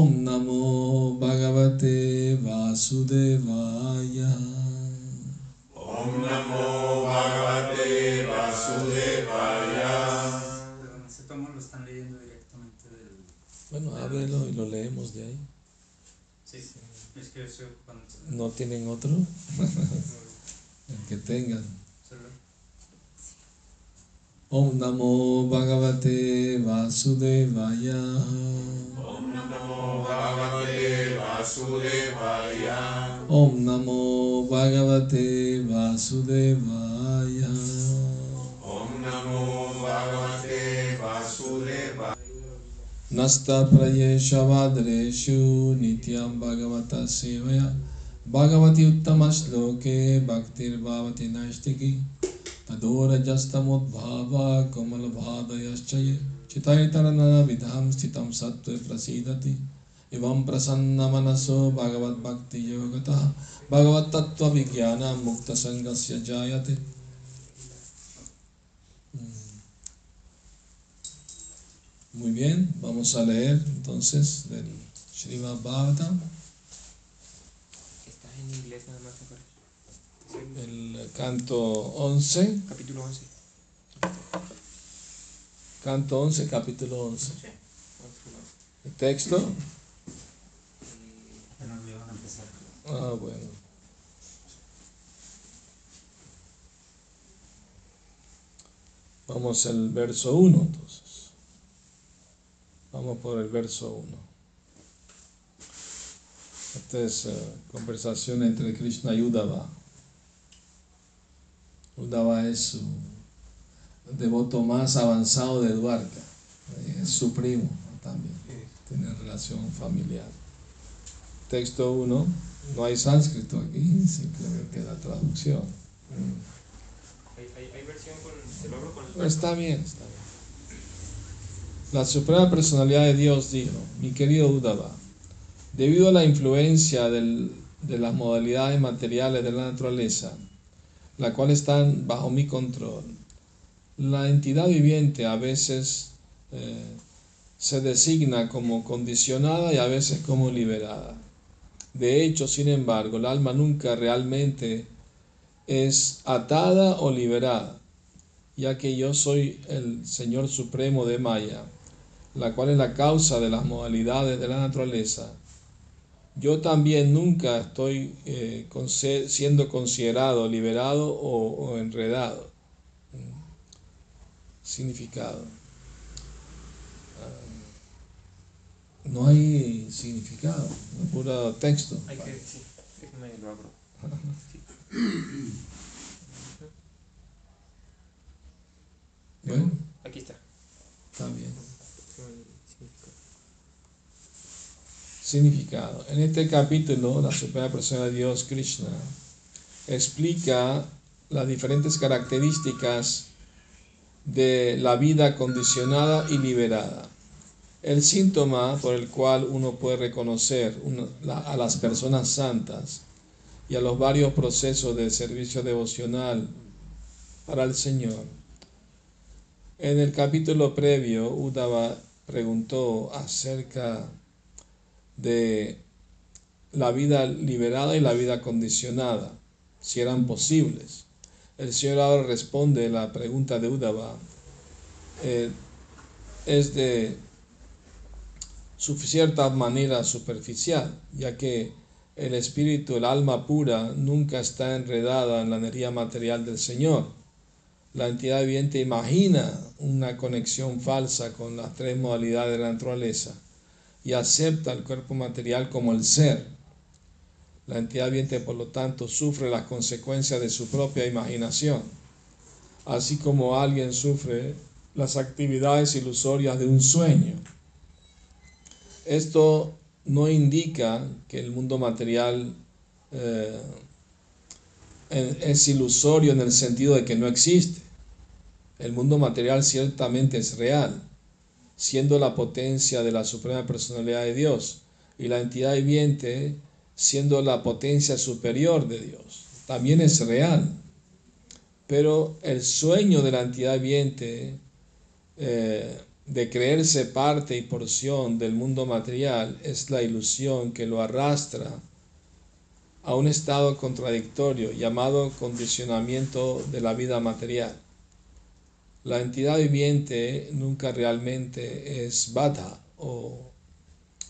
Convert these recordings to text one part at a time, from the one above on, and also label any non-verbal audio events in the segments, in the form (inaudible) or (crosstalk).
Om Namo Bhagavate Vasudevaya. Om Namo Bhagavate Vasudevaya. Ese tomo lo están leyendo directamente del... Bueno, ábrelo y lo leemos de ahí. Sí, es que estoy ocupando... ¿No tienen otro? (laughs) El que tengan. Solo- Om Namo Bhagavate Vasudevaya. Om Namo ॐ नमो भगवते वासुदेवाय ॐ नमो भगवते वासुदेवाय नस्तप्रयेशवाद्रेषु नित्यं भगवतः सेवया भगवति उत्तमश्लोके भक्तिर्भवति नैष्टिकी तदोरजस्तमुद्भावा कोमलभादयश्च ये चितैतरनविधां स्थितं सत्त्वे प्रसीदति इमं प्रसन्नमनसो भगवद्भक्तियोगतः भगवत्तत्त्वविज्ञानमुक्तसङ्गस्य जायते Muy bien, vamos a leer entonces del Srimad Bhagavatam. ¿Estás en inglés nada más, te El canto 11. Capítulo 11. Canto 11, capítulo 11. El texto empezar. ah, bueno. Vamos al verso 1 entonces. Vamos por el verso 1. Esta es eh, conversación entre Krishna y Uddhava. Uddhava es su devoto más avanzado de Dwarka. Es su primo también. Tiene relación familiar. Texto 1. No hay sánscrito aquí, simplemente la traducción. Hay, hay, hay versión con. El. Está bien, está bien. La Suprema Personalidad de Dios dijo, mi querido Uddhava, debido a la influencia del- de las modalidades materiales de la naturaleza, la cual están bajo mi control, la entidad viviente a veces eh, se designa como condicionada y a veces como liberada. De hecho, sin embargo, el alma nunca realmente es atada o liberada ya que yo soy el Señor Supremo de Maya, la cual es la causa de las modalidades de la naturaleza. Yo también nunca estoy eh, siendo considerado liberado o, o enredado. Mm. Significado. Ah, no hay significado, es puro texto. Hay que. Sí, déjame lo abro. (laughs) Bueno, Aquí está. está bien. Significado. En este capítulo, la Suprema Persona de Dios, Krishna, explica las diferentes características de la vida condicionada y liberada. El síntoma por el cual uno puede reconocer a las personas santas y a los varios procesos de servicio devocional para el Señor. En el capítulo previo, Uddhava preguntó acerca de la vida liberada y la vida condicionada, si eran posibles. El Señor ahora responde la pregunta de Uddhava. eh, es de su cierta manera superficial, ya que el espíritu, el alma pura, nunca está enredada en la energía material del Señor. La entidad viviente imagina una conexión falsa con las tres modalidades de la naturaleza y acepta el cuerpo material como el ser. La entidad viviente, por lo tanto, sufre las consecuencias de su propia imaginación, así como alguien sufre las actividades ilusorias de un sueño. Esto no indica que el mundo material eh, es ilusorio en el sentido de que no existe. El mundo material ciertamente es real, siendo la potencia de la suprema personalidad de Dios y la entidad viviente siendo la potencia superior de Dios. También es real. Pero el sueño de la entidad viviente eh, de creerse parte y porción del mundo material es la ilusión que lo arrastra a un estado contradictorio llamado condicionamiento de la vida material. La entidad viviente nunca realmente es bata o,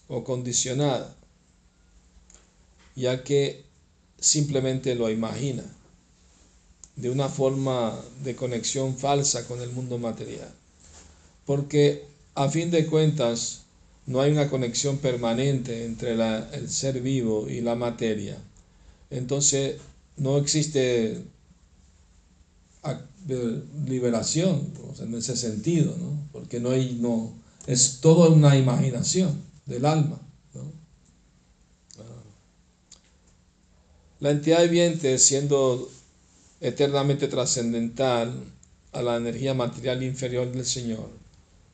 o condicionada, ya que simplemente lo imagina de una forma de conexión falsa con el mundo material. Porque a fin de cuentas no hay una conexión permanente entre el ser vivo y la materia entonces no existe liberación en ese sentido, ¿no? porque no hay, no, es todo una imaginación del alma. Ah. La entidad viviente, siendo eternamente trascendental a la energía material inferior del Señor,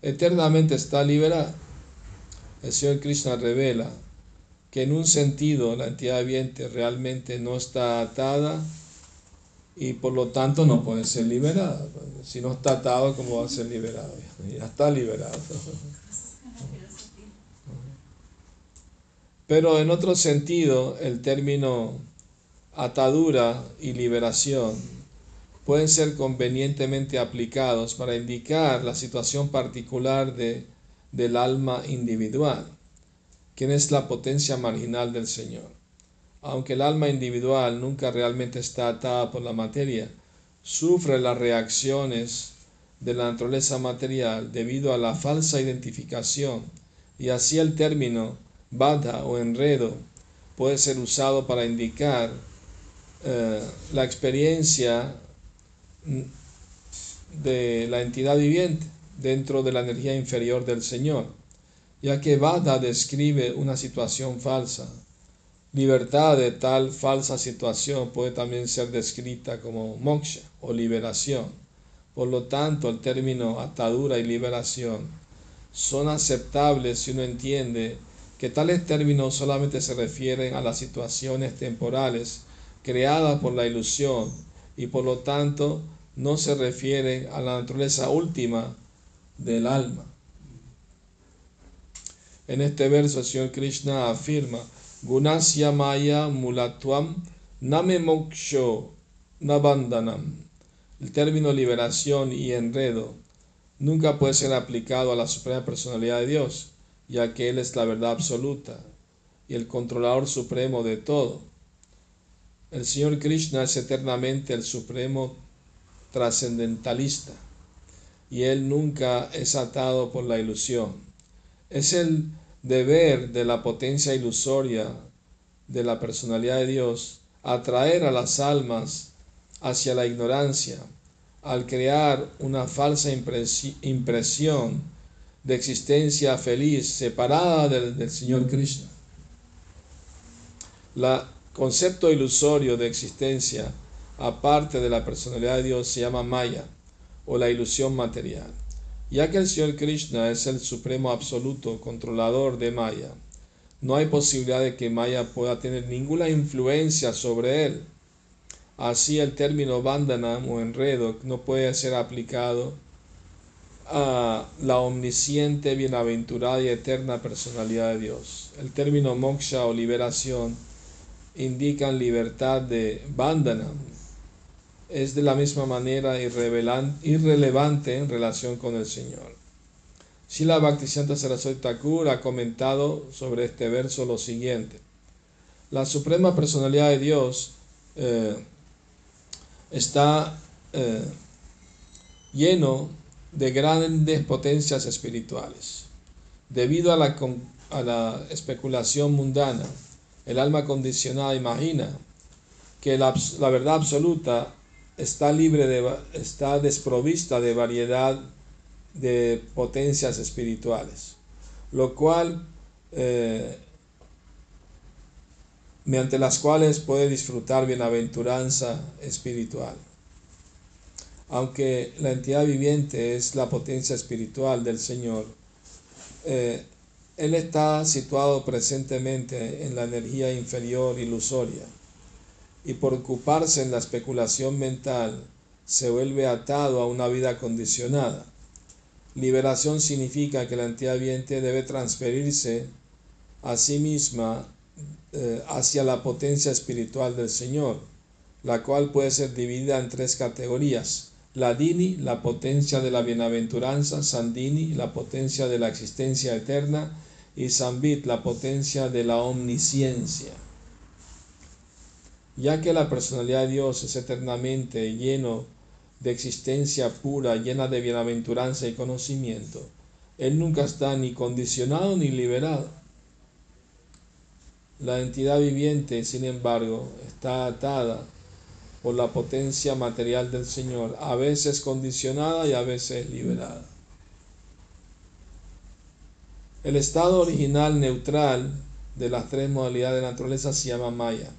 eternamente está liberada. El Señor Krishna revela que en un sentido la entidad viviente realmente no está atada y por lo tanto no puede ser liberada. Si no está atado, ¿cómo va a ser liberado? Ya está liberado. Pero en otro sentido, el término atadura y liberación pueden ser convenientemente aplicados para indicar la situación particular de, del alma individual quién es la potencia marginal del Señor. Aunque el alma individual nunca realmente está atada por la materia, sufre las reacciones de la naturaleza material debido a la falsa identificación y así el término bada o enredo puede ser usado para indicar eh, la experiencia de la entidad viviente dentro de la energía inferior del Señor ya que Vada describe una situación falsa. Libertad de tal falsa situación puede también ser descrita como moksha o liberación. Por lo tanto, el término atadura y liberación son aceptables si uno entiende que tales términos solamente se refieren a las situaciones temporales creadas por la ilusión y por lo tanto no se refieren a la naturaleza última del alma. En este verso el Señor Krishna afirma, Gunasya Maya Mulatwam Name Moksho Nabandanam. El término liberación y enredo nunca puede ser aplicado a la suprema personalidad de Dios, ya que Él es la verdad absoluta y el controlador supremo de todo. El Señor Krishna es eternamente el supremo trascendentalista y Él nunca es atado por la ilusión. Es el deber de la potencia ilusoria de la personalidad de Dios atraer a las almas hacia la ignorancia al crear una falsa impresión de existencia feliz separada del, Señor Krishna. El concepto ilusorio de existencia aparte de la personalidad de Dios se llama Maya o la ilusión material. Ya que el Señor Krishna es el supremo absoluto controlador de Maya, no hay posibilidad de que Maya pueda tener ninguna influencia sobre él. Así el término bandhanam o enredo no puede ser aplicado a la omnisciente, bienaventurada y eterna personalidad de Dios. El término moksha o liberación indican libertad de bandhanam, es de la misma manera irrelevante en relación con el Señor. Sila Bhaktisiddhanta Saraswati Thakur ha comentado sobre este verso lo siguiente. La suprema personalidad de Dios eh, está eh, lleno de grandes potencias espirituales. Debido a la, la especulación mundana, el alma condicionada imagina que la, la verdad absoluta está libre de, está desprovista de variedad de potencias espirituales, lo cual eh, mediante las cuales puede disfrutar bienaventuranza espiritual. Aunque la entidad viviente es la potencia espiritual del Señor, eh, Él está situado presentemente en la energía inferior ilusoria y por ocuparse en la especulación mental se vuelve atado a una vida condicionada. Liberación significa que la entidad viviente debe transferirse a sí misma eh, hacia la potencia espiritual del Señor, la cual puede ser dividida en tres categorías. La Dini, la potencia de la bienaventuranza, Sandini, la potencia de la existencia eterna, y Sambit, la potencia de la omnisciencia. Ya que la personalidad de Dios es eternamente lleno de existencia pura, llena de bienaventuranza y conocimiento, Él nunca está ni condicionado ni liberado. La entidad viviente, sin embargo, está atada por la potencia material del Señor, a veces condicionada y a veces liberada. El estado original neutral de las tres modalidades de naturaleza se llama Maya.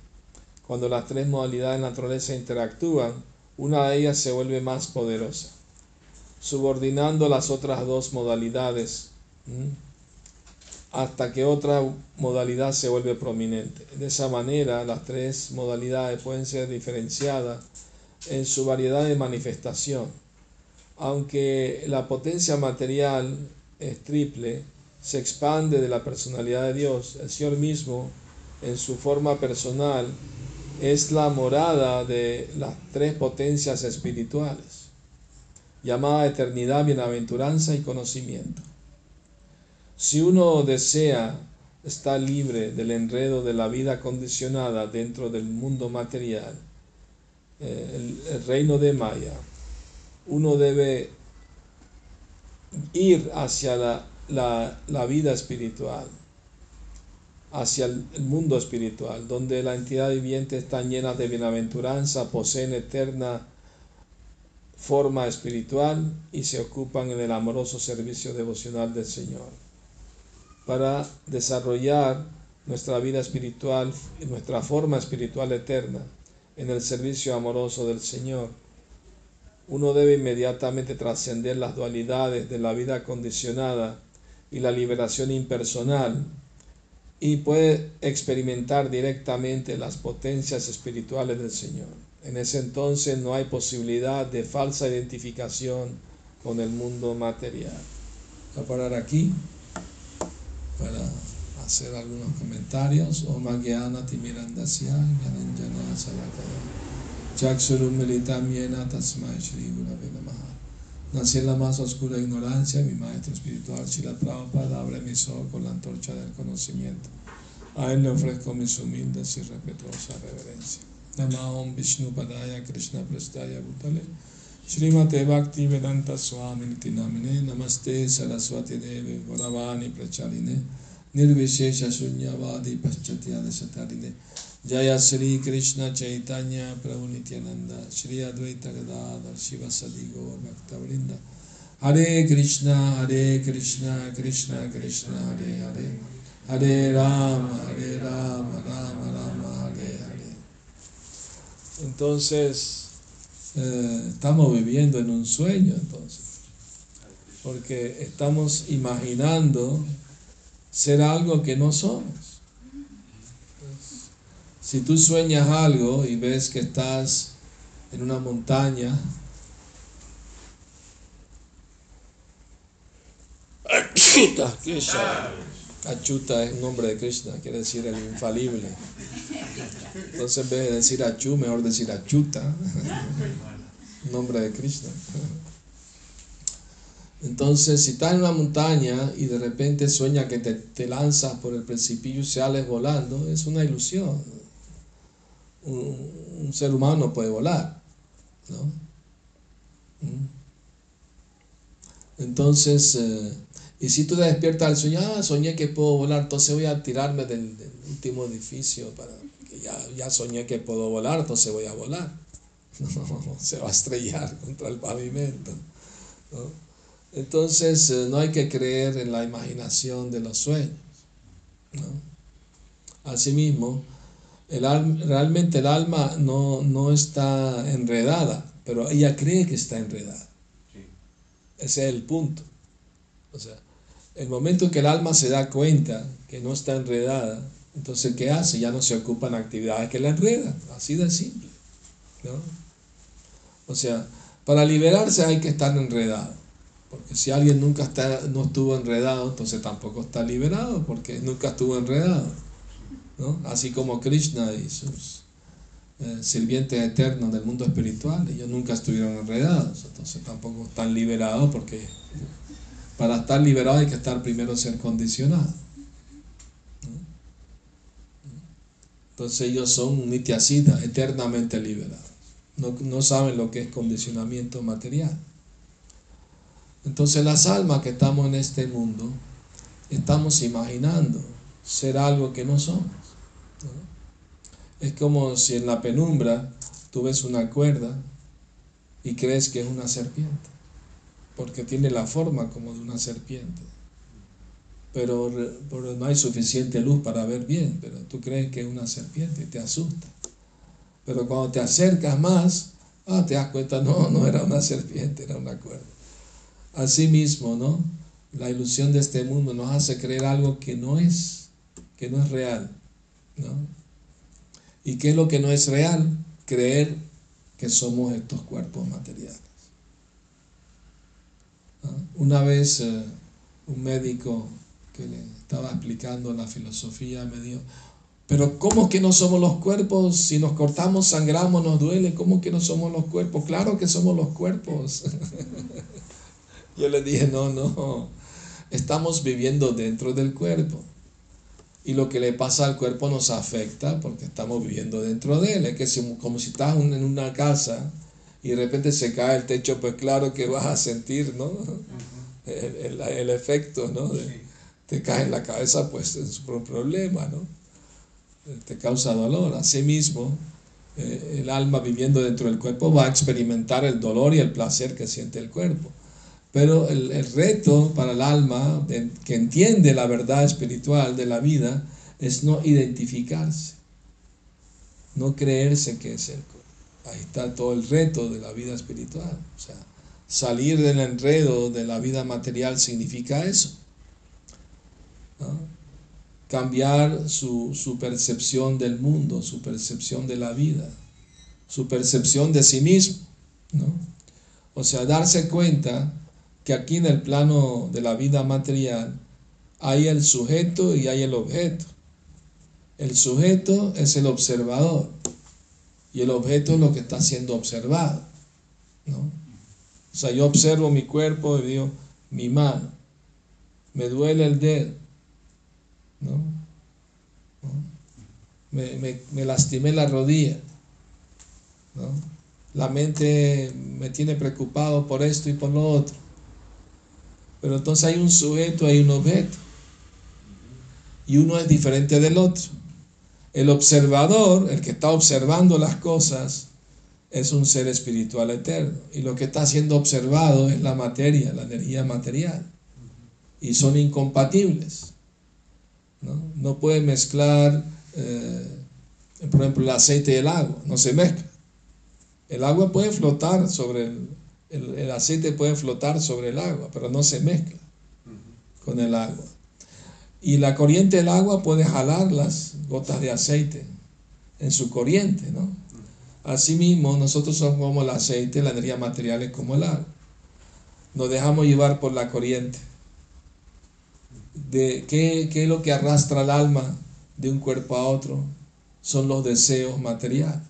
Cuando las tres modalidades de naturaleza interactúan, una de ellas se vuelve más poderosa, subordinando las otras dos modalidades hasta que otra modalidad se vuelve prominente. De esa manera, las tres modalidades pueden ser diferenciadas en su variedad de manifestación. Aunque la potencia material es triple, se expande de la personalidad de Dios. El Señor mismo, en su forma personal, es la morada de las tres potencias espirituales, llamada eternidad, bienaventuranza y conocimiento. Si uno desea estar libre del enredo de la vida condicionada dentro del mundo material, eh, el, reino de Maya, uno debe ir hacia la, la vida espiritual, hacia el mundo espiritual, donde la entidad viviente está llena de bienaventuranza, poseen eterna forma espiritual y se ocupan en el amoroso servicio devocional del Señor para desarrollar nuestra vida espiritual nuestra forma espiritual eterna en el servicio amoroso del Señor. Uno debe inmediatamente trascender las dualidades de la vida condicionada y la liberación impersonal y puede experimentar directamente las potencias espirituales del Señor. En ese entonces no hay posibilidad de falsa identificación con el mundo material. Voy a parar aquí para hacer algunos comentarios. O Magyana Timirandasya, Yena Tasmai Shri Gurave Namaha. Nací en la más oscura ignorancia, mi maestro espiritual Shila Prabhupada abre mi sol con la antorcha del conocimiento. A él le ofrezco mis humildes y respetuosas reverencias. Namahom Vishnu Padaya Krishna Prestaya Bhutale. Srimate Bhakti Vedanta Swami Namine Namaste Saraswati Devi Goravani Prachaline Nirvishesha Sunyavadi Paschatya Satarine Jaya Sri Krishna Chaitanya Prabhu Nityananda Sri Advaita Gadadhar Shiva Sadi Gaur Bhakta Vrinda Hare Krishna Hare Krishna Krishna Krishna Hare Hare Hare Rama Hare Rama Rama Rama Hare Hare Entonces eh, estamos viviendo en un sueño entonces, porque estamos imaginando ser algo que no somos. Si tú sueñas algo y ves que estás en una montaña, Achuta, Achuta es un nombre de Krishna, quiere decir el infalible. Entonces en vez de decir Achu, mejor decir Achuta, (laughs) nombre de Krishna. Entonces, si estás en una montaña y de repente sueñas que te, lanzas por el precipicio y sales volando, es una ilusión. Un, ser humano puede volar, ¿no? ¿Mm? Entonces, eh, y si tú te despiertas al sueño, ah, soñé que puedo volar, entonces voy a tirarme del, último edificio para ya, ya soñé que puedo volar, entonces voy a volar. (laughs) No, se va a estrellar contra el pavimento. Entonces, eh, no hay que creer en la imaginación de los sueños. ¿no? Asimismo, el al- realmente el alma no, no está enredada, pero ella cree que está enredada. Sí. Ese es el punto. O sea, el momento en que el alma se da cuenta que no está enredada, entonces ¿qué hace? Ya no se ocupa en actividades que la enredan. Así de simple. ¿no? O sea, para liberarse hay que estar enredado. Porque si alguien nunca está, no estuvo enredado, entonces tampoco está liberado, porque nunca estuvo enredado. ¿no? Así como Krishna y sus eh, sirvientes eternos del mundo espiritual, ellos nunca estuvieron enredados, entonces tampoco están liberados, porque para estar liberado hay que estar primero ser condicionado. Entonces ellos son nityacitas, eternamente liberados. No, no saben lo que es condicionamiento material. Entonces las almas que estamos en este mundo, estamos imaginando ser algo que no somos. Es como si en la penumbra tú ves una cuerda y crees que es una serpiente, porque tiene la forma como de una serpiente. Pero, pero no hay suficiente luz para ver bien, pero tú crees que es una serpiente y te asusta. Pero cuando te acercas más, ah, te das cuenta, no, no era una serpiente, era una cuerda. Asimismo, ¿no? La ilusión de este mundo nos hace creer algo que no es, que no es real, ¿no? ¿Y qué es lo que no es real? Creer que somos estos cuerpos materiales. Una vez eh, un médico que le estaba explicando la filosofía me dijo, pero ¿cómo que no somos los cuerpos? Si nos cortamos, sangramos, nos duele, ¿cómo que no somos los cuerpos? Claro que somos los cuerpos. (laughs) Yo le dije, no, no, estamos viviendo dentro del cuerpo. Y lo que le pasa al cuerpo nos afecta porque estamos viviendo dentro de él. Es que si- como si estás en una casa y de repente se cae el techo, pues claro que vas a sentir, ¿no? El, el- el efecto, ¿no? De- te cae en la cabeza, pues es un problema, ¿no? Te causa dolor. Asimismo, eh, el alma viviendo dentro del cuerpo va a experimentar el dolor y el placer que siente el cuerpo. Pero el, el reto para el alma que entiende la verdad espiritual de la vida es no identificarse, no creerse que es el. Ahí está todo el reto de la vida espiritual. O sea, salir del enredo de la vida material significa eso. Cambiar su, su percepción del mundo, su percepción de la vida, su percepción de sí mismo. ¿no? O sea, darse cuenta que aquí en el plano de la vida material hay el sujeto y hay el objeto. El sujeto es el observador y el objeto es lo que está siendo observado. ¿no? O sea, yo observo mi cuerpo y digo, mi mano, me duele el dedo, ¿no? Me, me- me lastimé la rodilla. La mente me tiene preocupado por esto y por lo otro. Pero entonces hay un sujeto, hay un objeto. Y uno es diferente del otro. El observador, el que está observando las cosas, es un ser espiritual eterno. Y lo que está siendo observado es la materia, la energía material. Y son incompatibles. No, no pueden mezclar, eh, por ejemplo, el aceite y el agua. No se mezcla. El agua puede flotar sobre el, el, el aceite puede flotar sobre el agua, pero no se mezcla con el agua. Y la corriente del agua puede jalar las gotas de aceite en su corriente, ¿no? Asimismo, nosotros somos como el aceite, la energía material es como el agua. Nos dejamos llevar por la corriente. De qué, qué es lo que arrastra el alma de un cuerpo a otro? Son los deseos materiales.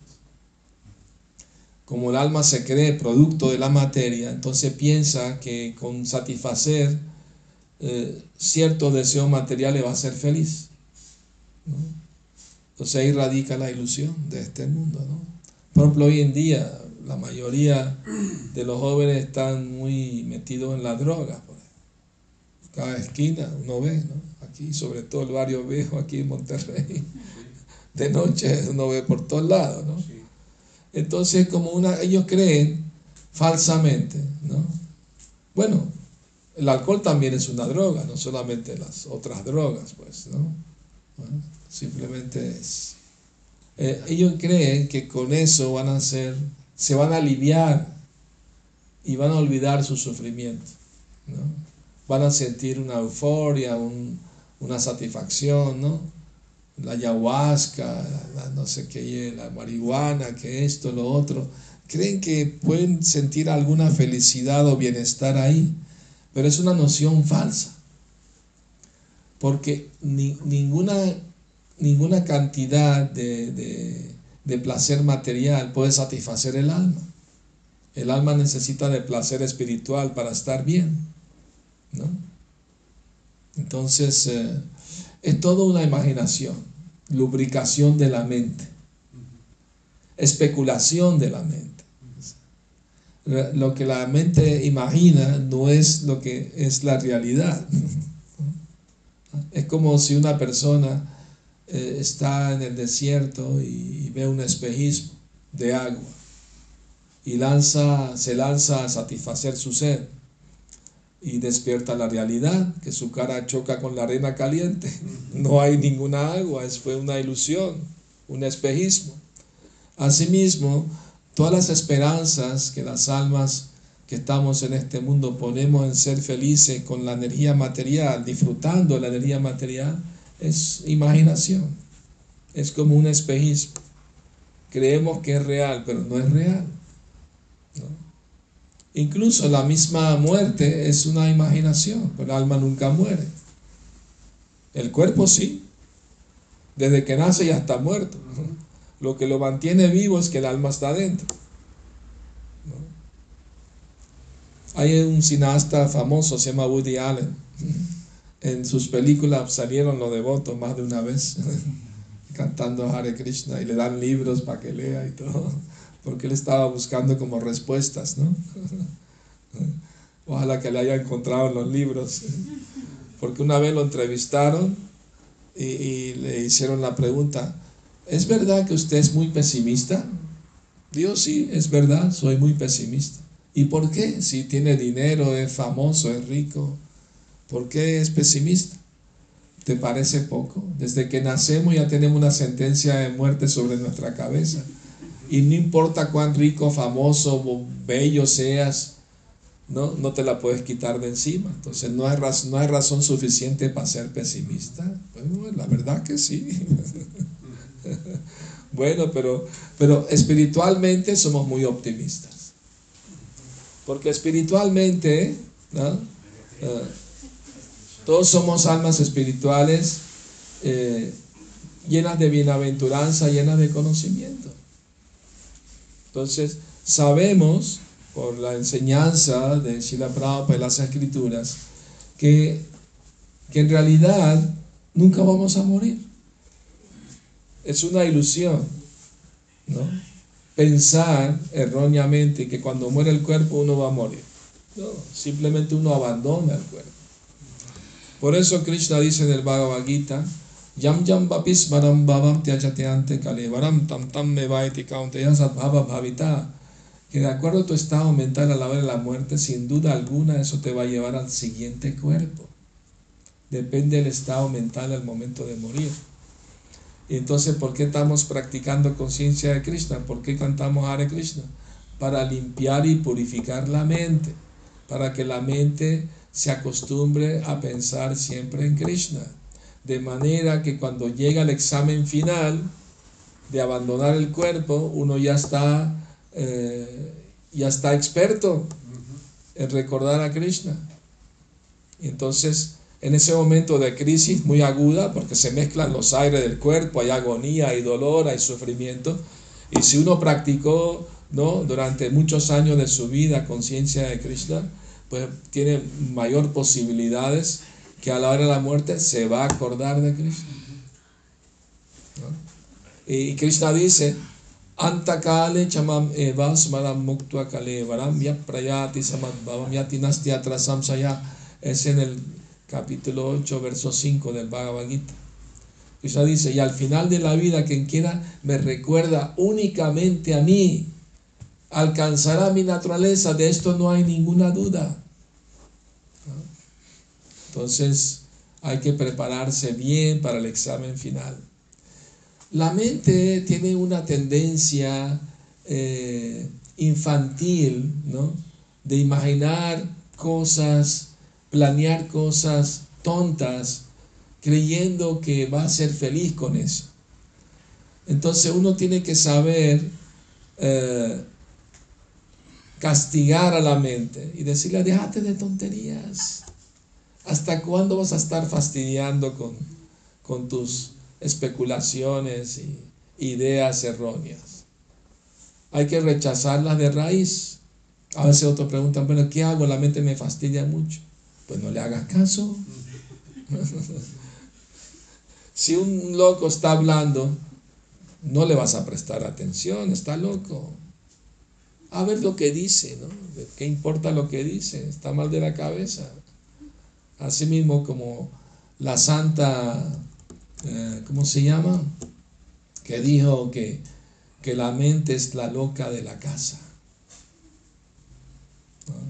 Como el alma se cree producto de la materia, entonces piensa que con satisfacer eh, ciertos deseos materiales va a ser feliz. ¿no? Entonces ahí radica la ilusión de este mundo. ¿no? Por ejemplo, hoy en día la mayoría de los jóvenes están muy metidos en la droga. Por ahí. Cada esquina uno ve, ¿no? aquí sobre todo el barrio viejo, aquí en Monterrey, de noche uno ve por todos lados. ¿no? Entonces, como una, ellos creen falsamente, ¿no? Bueno, el alcohol también es una droga, no solamente las otras drogas, pues, ¿no? Simplemente es. Eh, ellos creen que con eso van a ser, se van a aliviar y van a olvidar su sufrimiento. ¿no? Van a sentir una euforia, un- una satisfacción, ¿no? La ayahuasca, la, no sé qué, la marihuana, que esto, lo otro. Creen que pueden sentir alguna felicidad o bienestar ahí, pero es una noción falsa. Porque ni- ninguna, ninguna cantidad de, de- de placer material puede satisfacer el alma. El alma necesita de placer espiritual para estar bien. ¿no? Entonces, eh, es toda una imaginación, lubricación de la mente, especulación de la mente. Lo que la mente imagina no es lo que es la realidad. Es como si una persona eh, está en el desierto y, y ve un espejismo de agua y lanza, se lanza a satisfacer su sed y despierta la realidad, que su cara choca con la arena caliente. No hay ninguna agua, es fue una ilusión, un espejismo. Asimismo, todas las esperanzas que las almas que estamos en este mundo ponemos en ser felices con la energía material, disfrutando la energía material, es imaginación. Es como un espejismo. Creemos que es real, pero no es real. ¿no? Incluso la misma muerte es una imaginación, el alma nunca muere. El cuerpo sí. Desde que nace ya está muerto. Lo que lo mantiene vivo es que el alma está dentro. Hay un cineasta famoso, se llama Woody Allen. En sus películas salieron los devotos más de una vez, (laughs) cantando Hare Krishna y le dan libros para que lea y todo, porque él estaba buscando como respuestas, ¿no? (laughs) Ojalá que le haya encontrado en los libros, porque una vez lo entrevistaron y, le hicieron la pregunta, ¿es verdad que usted es muy pesimista? Dijo, sí, es verdad, soy muy pesimista. ¿Y por qué? Si tiene dinero, es famoso, es rico, ¿por qué es pesimista? ¿Te parece poco? Desde que nacemos ya tenemos una sentencia de muerte sobre nuestra cabeza. Y no importa cuán rico, famoso bello seas, no, no te la puedes quitar de encima. Entonces no hay, razón suficiente para ser pesimista. Bueno, la verdad que sí. (laughs) bueno, pero, pero espiritualmente somos muy optimistas. Porque espiritualmente, ¿no? Eh, todos somos almas espirituales eh, llenas de bienaventuranza, llenas de conocimiento. Entonces, sabemos por la enseñanza de Shila Prabhupada y las escrituras que, que en realidad nunca vamos a morir. Es una ilusión, ¿no? Pensar erróneamente que cuando muere el cuerpo uno va a morir. No, simplemente uno abandona el cuerpo. Por eso Krishna dice en el Bhagavad Gita, Yam yam vapis varam bhavam tyajate kalevaram tam tam me vaiti kaunteya sadbhava bhavita. Que de acuerdo a tu estado mental a la hora de la muerte, sin duda alguna eso te va a llevar al siguiente cuerpo. Depende del estado mental al momento de morir. Entonces, ¿por qué estamos practicando conciencia de Krishna? ¿Por qué cantamos Hare Krishna? Para limpiar y purificar la mente, para que la mente se acostumbre a pensar siempre en Krishna. De manera que cuando llega el examen final de abandonar el cuerpo, uno ya está, eh, ya está experto en recordar a Krishna. Y entonces, en ese momento de crisis muy aguda, porque se mezclan los aires del cuerpo, hay agonía, hay dolor, hay sufrimiento, y si uno practicó ¿no? durante muchos años de su vida conciencia de Krishna, pues tiene mayor posibilidades que a la hora de la muerte se va a acordar de Krishna. Y Krishna dice, Antakale chamam eva smaram muktua kale varam ya prayati samadbhavam yati nasti atrasam saya. Es en el capítulo 8, verso 5 del Bhagavad Gita. Krishna dice, y al final de la vida, quien quiera me recuerda únicamente a mí, alcanzará mi naturaleza, de esto no hay ninguna duda. Entonces, hay que prepararse bien para el examen final. La mente tiene una tendencia eh, infantil, ¿no? De imaginar cosas, planear cosas tontas, creyendo que va a ser feliz con eso. Entonces uno tiene que saber eh, castigar a la mente y decirle, déjate de tonterías. ¿Hasta cuándo vas a estar fastidiando con, con tus especulaciones y ideas erróneas? Hay que rechazarlas de raíz. A veces otros preguntan, bueno, ¿qué hago? La mente me fastidia mucho. Pues no le hagas caso. (laughs) si un loco está hablando, no le vas a prestar atención, está loco. A ver lo que dice, ¿no? ¿Qué importa lo que dice? Está mal de la cabeza. Asimismo como la santa, eh, ¿cómo se llama? Que dijo que, que la mente es la loca de la casa.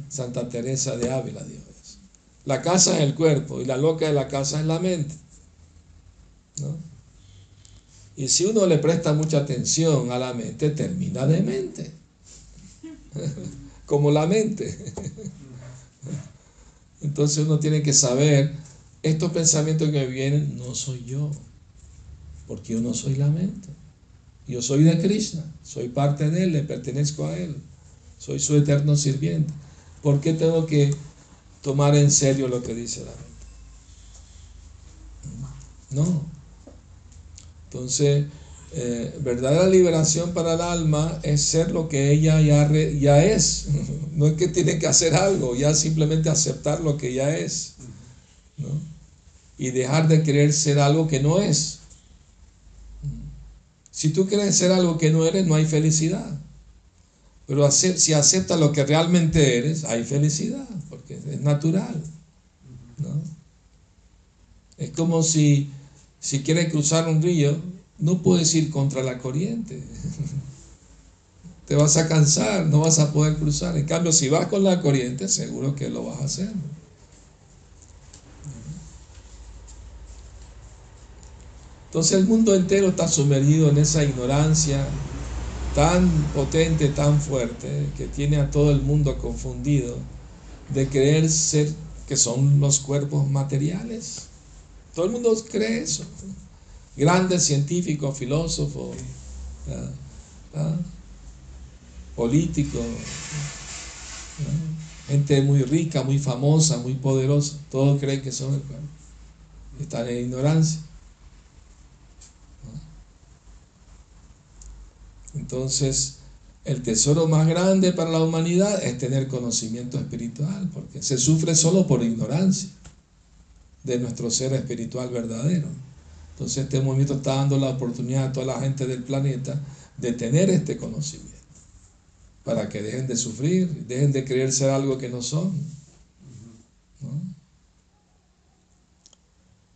Santa Teresa de Ávila dijo eso. La casa es el cuerpo y la loca de la casa es la mente. Y si uno le presta mucha atención a la mente, termina de mente. (laughs) Como la mente. (laughs) Entonces uno tiene que saber, estos pensamientos que vienen no soy yo, porque yo no soy la mente. Yo soy de Krishna, soy parte de Él, le pertenezco a Él, soy su eterno sirviente. ¿Por qué tengo que tomar en serio lo que dice la mente? No. Entonces, eh, verdadera liberación para el alma es ser lo que ella ya, ya es. (laughs) No es que tiene que hacer algo, ya simplemente aceptar lo que ya es. Y dejar de querer ser algo que no es. Si tú quieres ser algo que no eres, no hay felicidad. Pero si aceptas lo que realmente eres, hay felicidad, porque es natural. Es como si, si quieres cruzar un río, no puedes ir contra la corriente. Te vas a cansar, no vas a poder cruzar. En cambio, si vas con la corriente, seguro que lo vas a hacer. Entonces el mundo entero está sumergido en esa ignorancia tan potente, tan fuerte, que tiene a todo el mundo confundido de creer ser que son los cuerpos materiales. Todo el mundo cree eso grandes científicos, filósofos, políticos, gente muy rica, muy famosa, muy poderosa, todos creen que son el pueblo. Están en ignorancia. Entonces, el tesoro más grande para la humanidad es tener conocimiento espiritual, porque se sufre solo por ignorancia de nuestro ser espiritual verdadero. Entonces este movimiento está dando la oportunidad a toda la gente del planeta de tener este conocimiento, para que dejen de sufrir, dejen de creer ser algo que no son.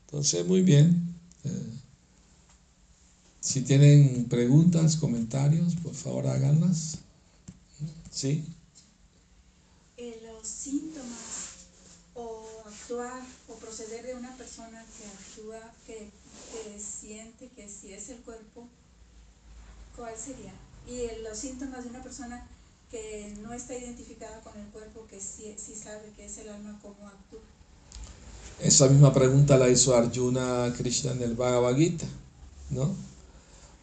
Entonces, muy bien. Eh, si tienen preguntas, comentarios, por favor háganlas. ¿Sí? Eh, los síntomas o actuar o proceder de una persona que actúa, que que siente que si es el cuerpo, ¿cuál sería? Y los síntomas de una persona que no está identificada con el cuerpo, que sí, sabe que es el alma, ¿cómo actúa? Esa misma pregunta la hizo Arjuna Krishna en el Bhagavad Gita, ¿no?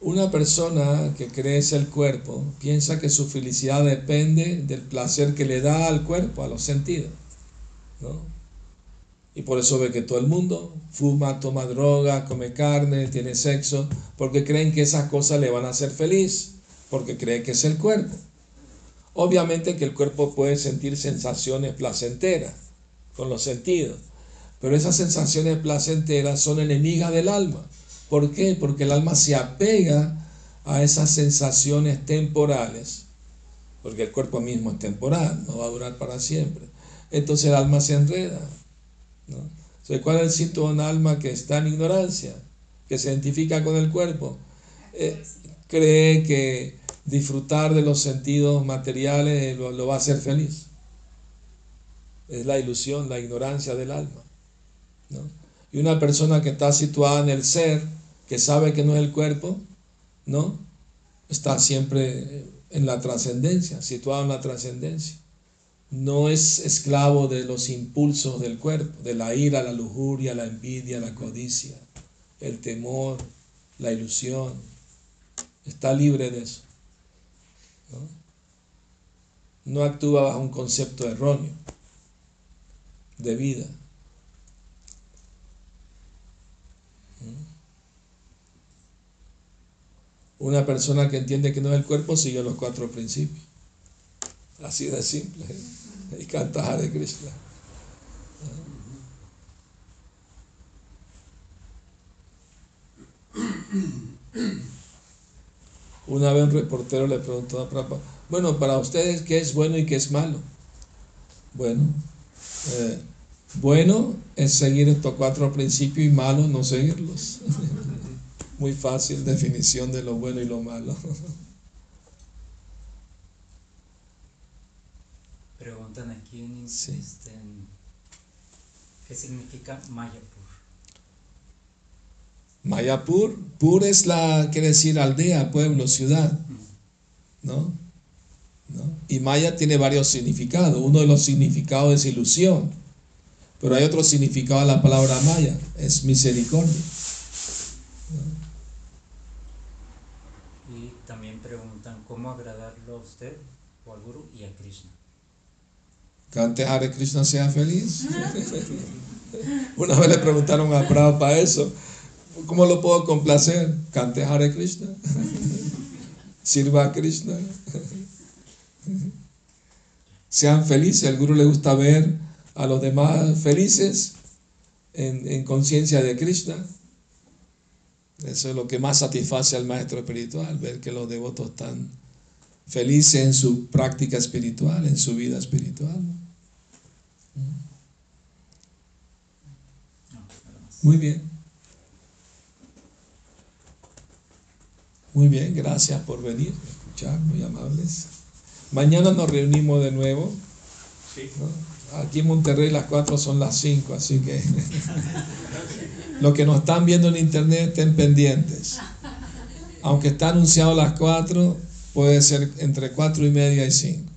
Una persona que cree es el cuerpo piensa que su felicidad depende del placer que le da al cuerpo, a los sentidos, ¿no? Y por eso ve que todo el mundo fuma, toma droga, come carne, tiene sexo, porque creen que esas cosas le van a hacer feliz, porque creen que es el cuerpo. Obviamente que el cuerpo puede sentir sensaciones placenteras con los sentidos, pero esas sensaciones placenteras son enemigas del alma. ¿Por qué? Porque el alma se apega a esas sensaciones temporales, porque el cuerpo mismo es temporal, no va a durar para siempre. Entonces el alma se enreda, ¿no? ¿Cuál es el síntoma de un alma que está en ignorancia, que se identifica con el cuerpo? Eh, cree que disfrutar de los sentidos materiales lo, va a hacer feliz. Es la ilusión, la ignorancia del alma. Y una persona que está situada en el ser, que sabe que no es el cuerpo, ¿no? Está siempre en la trascendencia, situado en la trascendencia. No es esclavo de los impulsos del cuerpo, de la ira, la lujuria, la envidia, la codicia, el temor, la ilusión. Está libre de eso. No, actúa bajo un concepto erróneo de vida. Una persona que entiende que no es el cuerpo sigue los cuatro principios. Así de simple. Y canta Hare Krishna. Una vez un reportero le preguntó a Prabhupada, bueno, para ustedes, ¿qué es bueno y qué es malo? Bueno, eh, bueno es seguir estos cuatro principios y malo no seguirlos. (laughs) Muy fácil definición de lo bueno y lo malo. (laughs) Preguntan aquí en, Sí. este, en- ¿qué significa Mayapur? Mayapur, Pur es la, quiere decir aldea, pueblo, ciudad, ¿no? ¿No? Y Maya tiene varios significados. Uno de los significados es ilusión, pero hay otro significado de la palabra Maya, es misericordia. Y también preguntan cómo agradarlo a usted o al Guru y a Krishna. Cante Hare Krishna sea feliz. (laughs) Una vez le preguntaron a Prabhupada eso. ¿Cómo lo puedo complacer? Cante Hare Krishna. (laughs) Sirva a Krishna. (laughs) Sean felices. Al Guru le gusta ver a los demás felices en, en conciencia de Krishna. Eso es lo que más satisface al maestro espiritual, ver que los devotos están felices en su práctica espiritual, en su vida espiritual. No, nada más. Muy bien. Muy bien, gracias por venir, escuchar, muy amables. Mañana nos reunimos de nuevo. ¿no? Aquí en Monterrey las 4 son las 5, así que (laughs) los que nos están viendo en internet estén pendientes. Aunque está anunciado las 4, puede ser entre 4 y media y 5.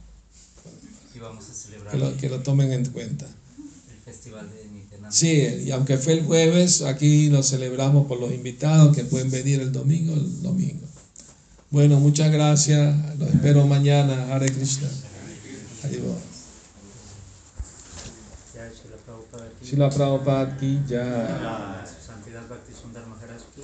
Y vamos a celebrar Que lo, que lo tomen en cuenta. el festival de Nityananda. Sí, y aunque fue el jueves, aquí lo celebramos por los invitados que pueden venir el domingo, el domingo. Bueno, muchas gracias. Los espero mañana. Hare Krishna. Ya, aquí. Shila Prabhupada ki jai. Su Santidad Bhakti Sundar Maharaj ki.